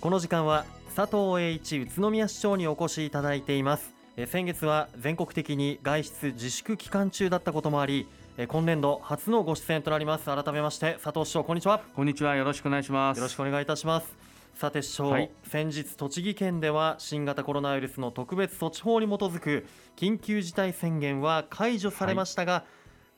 この時間は佐藤栄一宇都宮市長にお越しいただいています。え先月は全国的に外出自粛期間中だったこともありえ今年度初のご出演となります。改めまして佐藤市長こんにちは。こんにちは。よろしくお願いします。よろしくお願いいたします。さて市長、はい。先日栃木県では新型コロナウイルスの特別措置法に基づく緊急事態宣言は解除されましたが、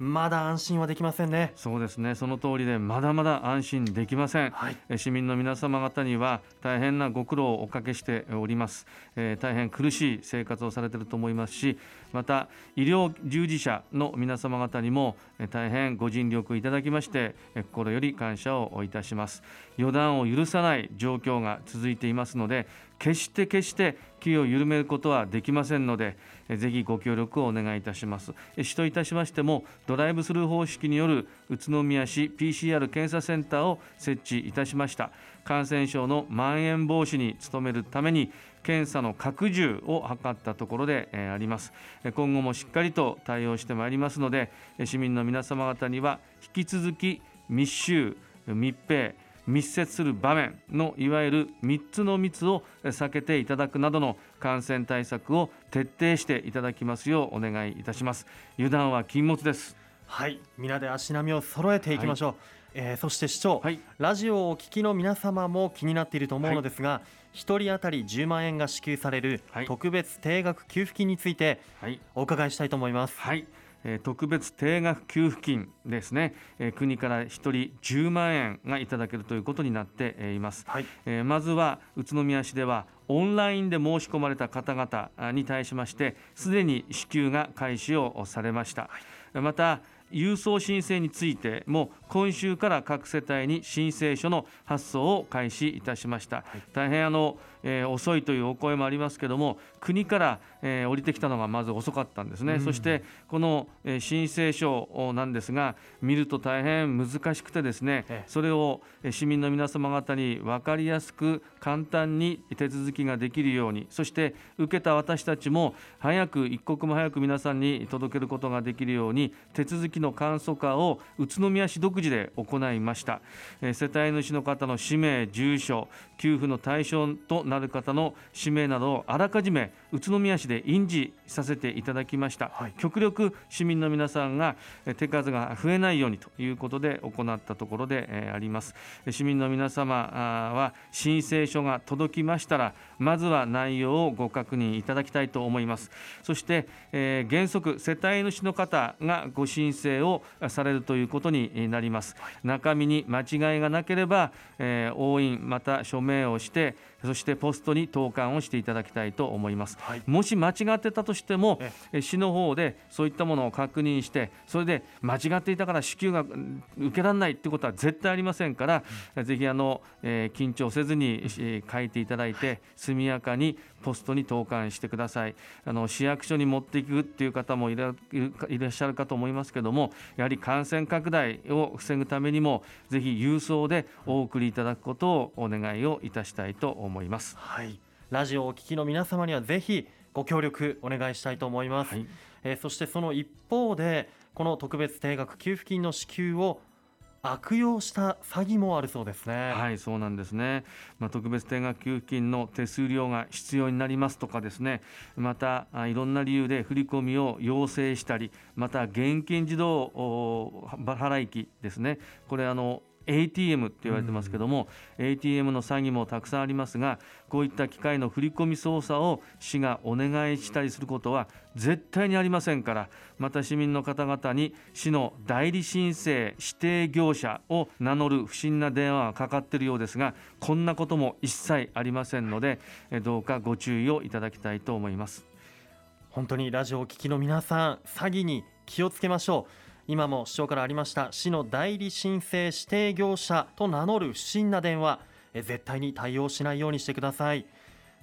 まだ安心はできませんね。そうですね。その通りでまだまだ安心できません、はい。え市民の皆様方には大変なご苦労をおかけしております、えー大変苦しい生活をされていると思いますしまた医療従事者の皆様方にもえー大変ご尽力いただきましてえ心より感謝をいたします。予断を許さない状況が続いていますので決して決して気を緩めることはできませんのでえーぜひご協力をお願いいたします。え市といたしましてもドライブスルー方式による宇都宮市 PCR 検査センターを設置いたしました。感染症の蔓延防止に努めるために検査の拡充を図ったところでえーあります。えー今後もしっかりと対応してまいりますのでえー市民の皆様方には引き続き密集密閉密接する場面のいわゆる3つの密を避けていただくなどの感染対策を徹底していただきますようお願いいたします。油断は禁物です。はい。皆で足並みを揃えていきましょう、えーそして市長、はい。ラジオをお聞きの皆様も気になっていると思うのですが、一人当たり10万円が支給されるはい。特別定額給付金についてはい。お伺いしたいと思います。はい、えー特別定額給付金ですね、えー国から1人10万円がいただけるということになってえーいます。はい、えーまずは宇都宮市ではオンラインで申し込まれた方々あに対しましてすでに支給が開始をされました、また郵送申請についても今週から各世帯に申請書の発送を開始いたしました、大変あの、えー遅いというお声もありますけども国から、えー降りてきたのがまず遅かったんですね、そしてこの、えー申請書なんですが見ると大変難しくてですね、ええ。それをえー市民の皆様方に分かりやすく簡単に手続きができるようにそして受けた私たちも早く一刻も早く皆さんに届けることができるように手続きの簡素化を宇都宮市独自で行いました。えー世帯主の方の氏名住所給付の対象となる方の氏名などをあらかじめ宇都宮市で印字させていただきました、はい。極力市民の皆さんがえー手数が増えないようにということで行ったところでえーあります。えー市民の皆様は申請書が届きましたらまずは内容をご確認いただきたいと思います。そして、えー原則世帯主の方がご申請をされるということになります。中身に間違いがなければ、えー押印また署名をしてそしてポストに投函をしていただきたいと思います、はい。もし間違ってたとしてもええ。市の方でそういったものを確認してそれで間違っていたから支給がうん受けられないってことは絶対ありませんから、ぜひあの、えー緊張せずに、えー書いていただいて速やかにポストに投函してくださいあの市役所に持っていくっていう方もいらっしゃるかと思いますけどもやはり感染拡大を防ぐためにもぜひ郵送でお送りいただくことをお願いをいたしたいと思います。はい、ラジオをお聞きの皆様にはぜひご協力お願いしたいと思います。はいえーそしてその一方でこの特別定額給付金の支給を悪用した詐欺もあるそうですね。はい、そうなんですね。まあ、特別定額給付金の手数料が必要になりますとかですね。また、いろんな理由で振り込みを要請したり、また現金自動払い機ですね。これあの ATM って言われてますけども、ATM の詐欺もたくさんありますがこういった機械の振り込み操作を市がお願いしたりすることは絶対にありませんからまた市民の方々に市の代理申請指定業者を名乗る不審な電話がかかっているようですがこんなことも一切ありませんのでえどうかご注意をいただきたいと思います。本当にラジオをお聞きの皆さん詐欺に気をつけましょう今も市長からありました市の代理申請指定業者と名乗る不審な電話絶対に対応しないようにしてください。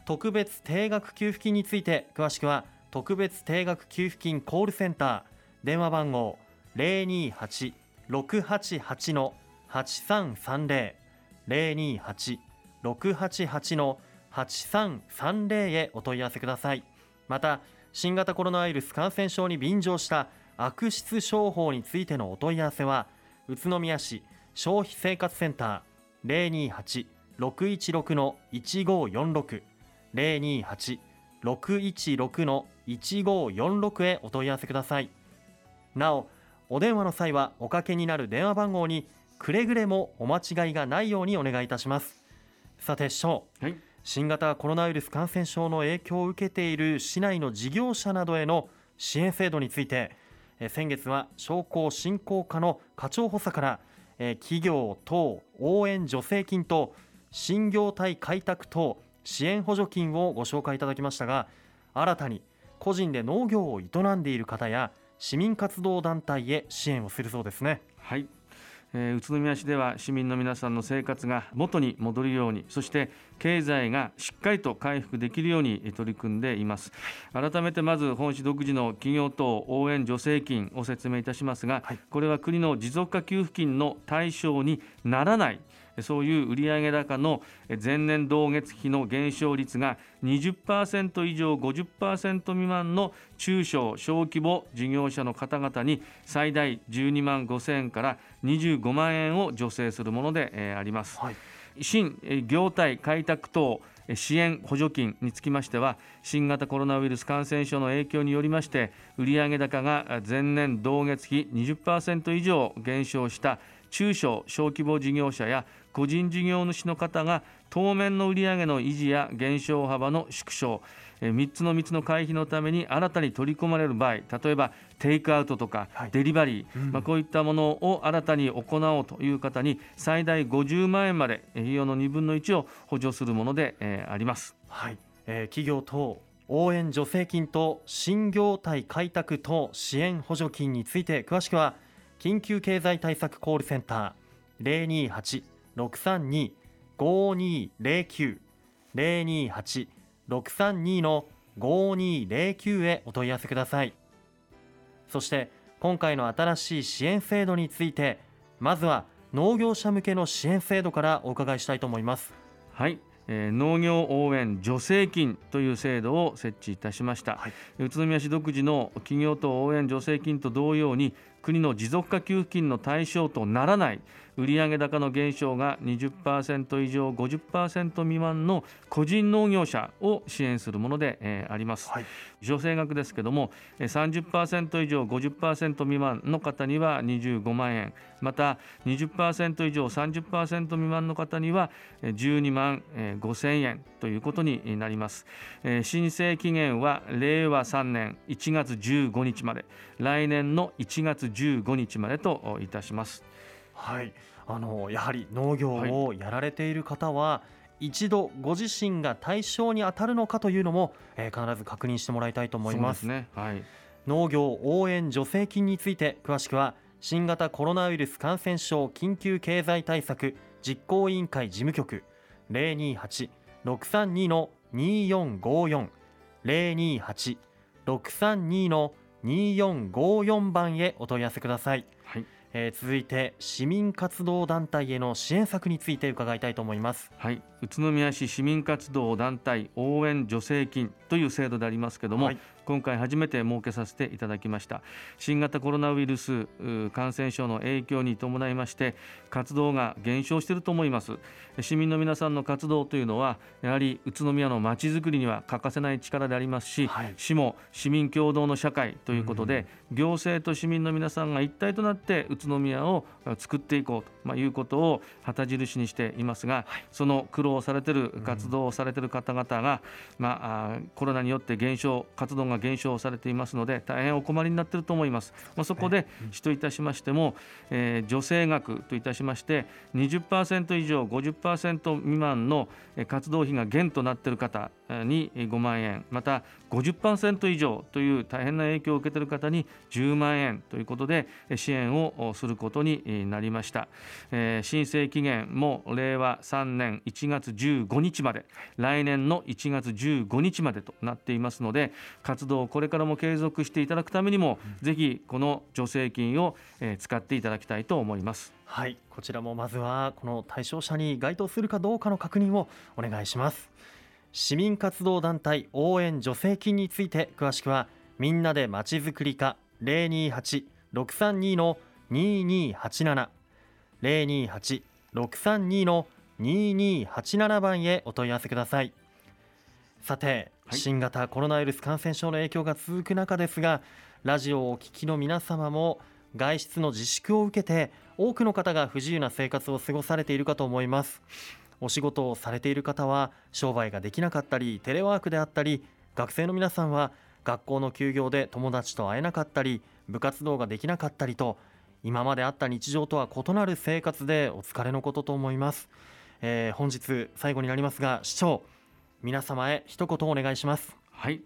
特別定額給付金について詳しくは特別定額給付金コールセンター電話番号028-688の8330 028-688の8330へお問い合わせください。また新型コロナウイルス感染症に便乗した悪質商法についてのお問い合わせは宇都宮市消費生活センター616の1546 028 616の1546へお問い合わせください。なおお電話の際はおかけになる電話番号にくれぐれもお間違いがないようにお願いいたします。さて師匠、はい。新型コロナウイルス感染症の影響を受けている市内の事業者などへの支援制度についてえー先月は商工振興課の課長補佐から企業等応援助成金と新業態開拓等支援補助金をご紹介いただきましたが新たに個人で農業を営んでいる方や市民活動団体へ支援をするそうですね。はい、えー宇都宮市では市民の皆さんの生活が元に戻るようにそして経済がしっかりと回復できるようにえー取り組んでいます。改めてまず本市独自の企業等応援助成金を説明いたしますが、はい。これは国の持続化給付金の対象にならないそういう売上高のえ前年同月比の減少率が20%以上50%未満の中小小規模事業者の方々に最大12万5000円から25万円を助成するものでえーあります。はい新えー業態開拓等えー支援補助金につきましては新型コロナウイルス感染症の影響によりまして売上高が前年同月比20%以上減少した中小小規模事業者や個人事業主の方が当面の売上の維持や減少幅の縮小。3つの3つの回避のために新たに取り込まれる場合例えばテイクアウトとかはい。デリバリー、うん。まあ、こういったものを新たに行おうという方に最大50万円までえー費用の2分の1を補助するもので、えーあります。はい、えー企業等応援助成金と新業態開拓等支援補助金について詳しくは緊急経済対策コールセンター028-632-5209 028-632の5209へお問い合わせください。そして今回の新しい支援制度についてまずは農業者向けの支援制度からお伺いしたいと思います。はい、えー農業応援助成金という制度を設置いたしました、はい。宇都宮市独自の企業等応援助成金と同様に国の持続化給付金の対象とならない売上高の減少が20%以上50%未満の個人農業者を支援するもので、えーあります、はい。助成額ですけどもえー30%以上50%未満の方には25万円。また20%以上30%未満の方にはえー12万えー5000円ということになります、えー申請期限は令和3年1月15日まで。来年の1月15日までといたしますはい、あのやはり農業をやられている方は、一度ご自身が対象に当たるのかというのも、えー必ず確認してもらいたいと思います。そうですね。はい。農業応援助成金について詳しくは新型コロナウイルス感染症緊急経済対策実行委員会事務局028-632の2454 028-632の2454番へお問い合わせくださいえー続いて市民活動団体への支援策について伺いたいと思います。はい、宇都宮市市民活動団体応援助成金という制度でありますけども、はい。今回初めて設けさせていただきました。新型コロナウイルス感染症の影響に伴いまして活動が減少していると思います。市民の皆さんの活動というのはやはり宇都宮のまちづくりには欠かせない力でありますし、はい。市も市民共同の社会ということで、行政と市民の皆さんが一体となって宇都宮をあ作っていこうと、まあ、いうことを旗印にしていますが、その苦労されている活動をされている方々が、まあ、コロナによって減少活動が減少されていますので大変お困りになっていると思います。まあ、そこで市といたしましても、えー助成額といたしまして20%以上50%未満のえー活動費が減となっている方えーにえー5万円また50%以上という大変な影響を受けている方に10万円ということでえー支援をおすることにえーなりました、えー申請期限も令和3年1月月15日まで来年の1月15日までとなっていますので活動をこれからも継続していただくためにも、ぜひこの助成金をえー使っていただきたいと思います。はいこちらもまずはこの対象者に該当するかどうかの確認をお願いします市民活動団体応援助成金について詳しくはみんなでまちづくり課028-632の2287 028-632の2287番へお問い合わせください。さて、はい。新型コロナウイルス感染症の影響が続く中ですがラジオをお聞きの皆様も外出の自粛を受けて多くの方が不自由な生活を過ごされているかと思います。お仕事をされている方は商売ができなかったりテレワークであったり学生の皆さんは学校の休業で友達と会えなかったり部活動ができなかったりと今まであった日常とは異なる生活でお疲れのことと思います、えー本日最後になりますが市長皆様へ一言お願いします。はい、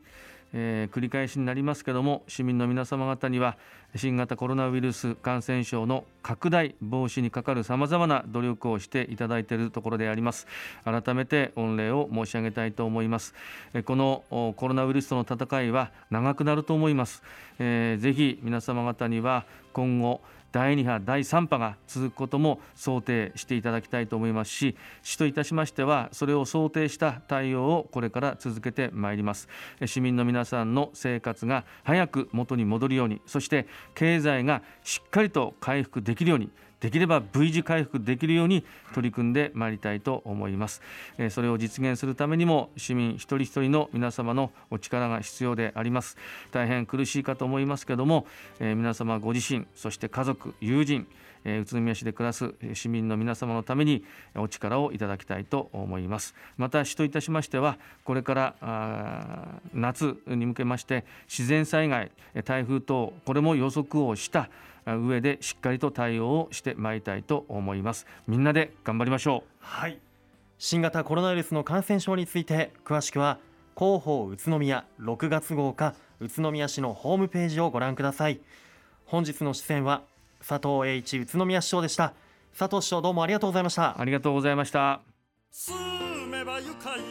えー繰り返しになりますけども市民の皆様方には新型コロナウイルス感染症の拡大防止にかかるさまざまな努力をしていただいているところであります。改めて御礼を申し上げたいと思います。えこのコロナウイルスとの戦いは長くなると思います、えーぜひ皆様方には今後第2波、第3波が続くことも想定していただきたいと思いますし、市といたしましては、それを想定した対応をこれから続けてまいります。市民の皆さんの生活が早く元に戻るように、そして経済がしっかりと回復できるように、できれば V 字回復できるように取り組んでまいりたいと思います。えそれを実現するためにも市民一人一人の皆様のお力が必要であります。大変苦しいかと思いますけども、え皆様ご自身、そして家族、友人、え宇都宮市で暮らすえ市民の皆様のためにえお力をいただきたいと思います。また市といたしましてはこれからあー夏に向けまして自然災害、え台風等これも予測をした上でしっかりと対応をしてまいりたいと思います。みんなで頑張りましょう。はい新型コロナウイルスの感染症について詳しくは広報宇都宮6月号か宇都宮市のホームページをご覧ください本日の出演は佐藤栄一宇都宮市長でした佐藤市長どうもありがとうございましたありがとうございました。住めば愉快な宇都